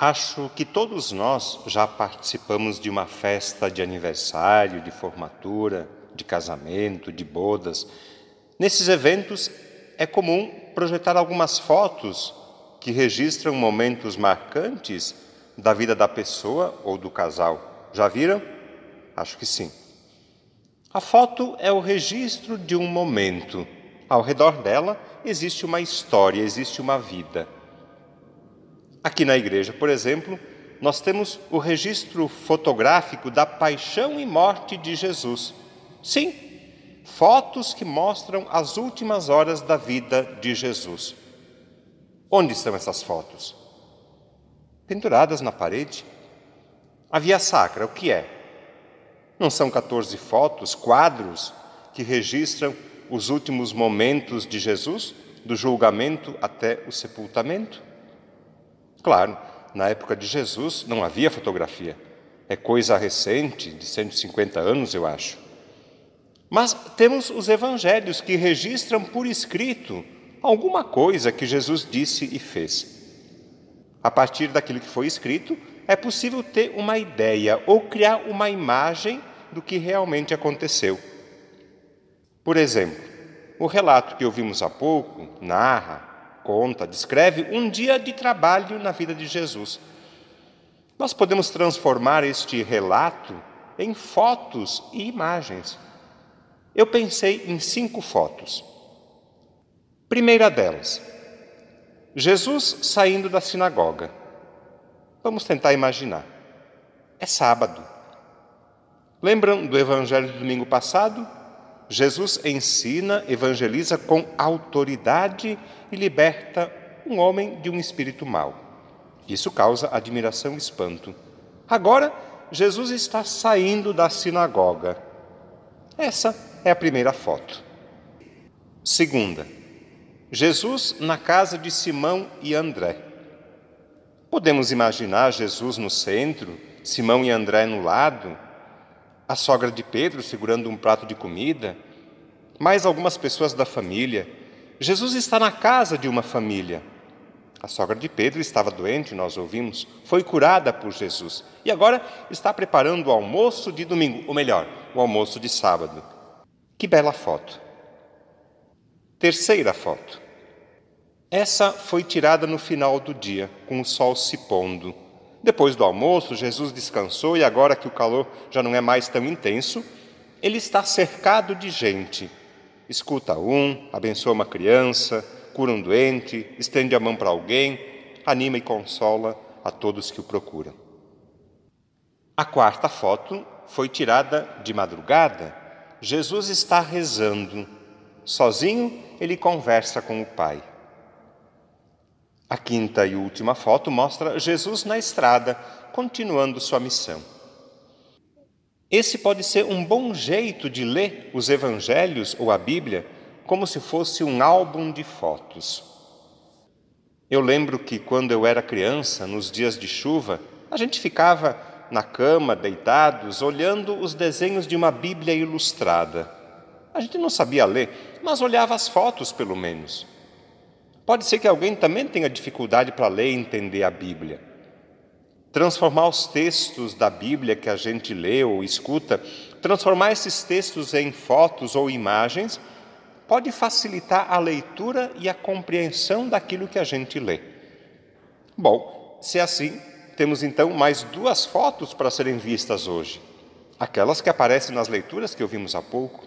Acho que todos nós já participamos de uma festa de aniversário, de formatura, de casamento, de bodas. Nesses eventos é comum projetar algumas fotos que registram momentos marcantes da vida da pessoa ou do casal. Já viram? Acho que sim. A foto é o registro de um momento. Ao redor dela existe uma história, existe uma vida. Aqui na igreja, por exemplo, nós temos o registro fotográfico da paixão e morte de Jesus. Sim, fotos que mostram as últimas horas da vida de Jesus. Onde estão essas fotos? Penduradas na parede. A Via Sacra, o que é? Não são 14 fotos, quadros que registram os últimos momentos de Jesus, do julgamento até o sepultamento? Claro, na época de Jesus não havia fotografia. É coisa recente, de 150 anos, eu acho. Mas temos os evangelhos que registram por escrito alguma coisa que Jesus disse e fez. A partir daquilo que foi escrito, é possível ter uma ideia ou criar uma imagem do que realmente aconteceu. Por exemplo, o relato que ouvimos há pouco narra conta, descreve um dia de trabalho na vida de Jesus. Nós podemos transformar este relato em fotos e imagens. Eu pensei em cinco fotos. Primeira delas, Jesus saindo da sinagoga. Vamos tentar imaginar. É sábado. Lembram do evangelho do domingo passado? Jesus ensina, evangeliza com autoridade e liberta um homem de um espírito mau. Isso causa admiração e espanto. Agora, Jesus está saindo da sinagoga. Essa é a primeira foto. Segunda, Jesus na casa de Simão e André. Podemos imaginar Jesus no centro, Simão e André no lado, a sogra de Pedro segurando um prato de comida, mais algumas pessoas da família. Jesus está na casa de uma família. A sogra de Pedro estava doente, nós ouvimos, foi curada por Jesus e agora está preparando o almoço de domingo, ou melhor, o almoço de sábado. Que bela foto. Terceira foto. Essa foi tirada no final do dia, com o sol se pondo. Depois do almoço, Jesus descansou e agora que o calor já não é mais tão intenso, ele está cercado de gente. Escuta um, abençoa uma criança, cura um doente, estende a mão para alguém, anima e consola a todos que o procuram. A quarta foto foi tirada de madrugada. Jesus está rezando. Sozinho, ele conversa com o Pai. A quinta e última foto mostra Jesus na estrada, continuando sua missão. Esse pode ser um bom jeito de ler os evangelhos ou a Bíblia como se fosse um álbum de fotos. Eu lembro que quando eu era criança, nos dias de chuva, a gente ficava na cama, deitados, olhando os desenhos de uma Bíblia ilustrada. A gente não sabia ler, mas olhava as fotos pelo menos. Pode ser que alguém também tenha dificuldade para ler e entender a Bíblia. Transformar os textos da Bíblia que a gente lê ou escuta, transformar esses textos em fotos ou imagens, pode facilitar a leitura e a compreensão daquilo que a gente lê. Bom, se é assim, temos então mais duas fotos para serem vistas hoje. Aquelas que aparecem nas leituras que ouvimos há pouco.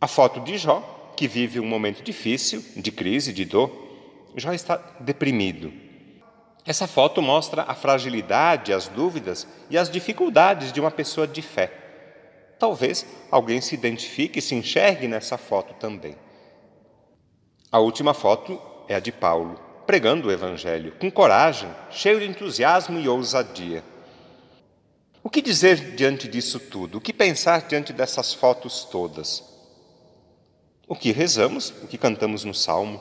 A foto de Jó, que vive um momento difícil, de crise, de dor, já está deprimido. Essa foto mostra a fragilidade, as dúvidas e as dificuldades de uma pessoa de fé. Talvez alguém se identifique e se enxergue nessa foto também. A última foto é a de Paulo, pregando o Evangelho, com coragem, cheio de entusiasmo e ousadia. O que dizer diante disso tudo? O que pensar diante dessas fotos todas? O que rezamos, o que cantamos no Salmo.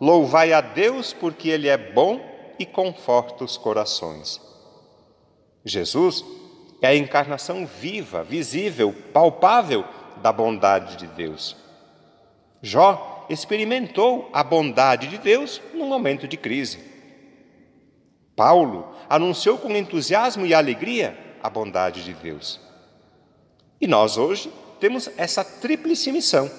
Louvai a Deus porque Ele é bom e conforta os corações. Jesus é a encarnação viva, visível, palpável da bondade de Deus. Jó experimentou a bondade de Deus num momento de crise. Paulo anunciou com entusiasmo e alegria a bondade de Deus. E nós hoje temos essa tríplice missão: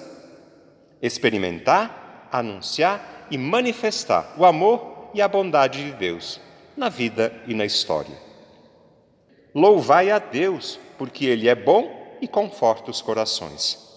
experimentar, anunciar e manifestar o amor e a bondade de Deus na vida e na história. Louvai a Deus, porque Ele é bom e conforta os corações.